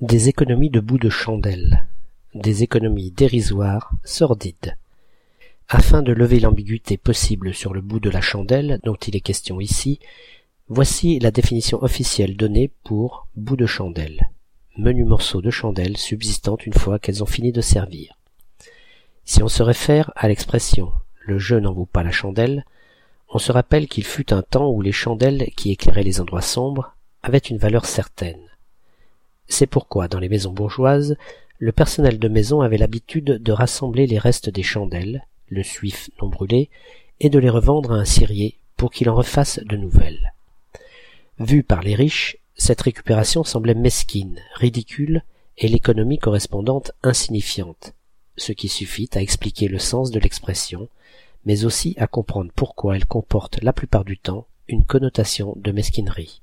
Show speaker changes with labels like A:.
A: Des économies de bout de chandelle. Des économies dérisoires, sordides. Afin de lever l'ambiguïté possible sur le bout de la chandelle dont il est question ici, voici la définition officielle donnée pour bout de chandelle. Menu morceau de chandelle subsistant une fois qu'elles ont fini de servir. Si on se réfère à l'expression le jeu n'en vaut pas la chandelle, on se rappelle qu'il fut un temps où les chandelles qui éclairaient les endroits sombres avaient une valeur certaine. C'est pourquoi, dans les maisons bourgeoises, le personnel de maison avait l'habitude de rassembler les restes des chandelles, le suif non brûlé, et de les revendre à un cirier pour qu'il en refasse de nouvelles. Vue par les riches, cette récupération semblait mesquine, ridicule, et l'économie correspondante insignifiante, ce qui suffit à expliquer le sens de l'expression, mais aussi à comprendre pourquoi elle comporte la plupart du temps une connotation de mesquinerie.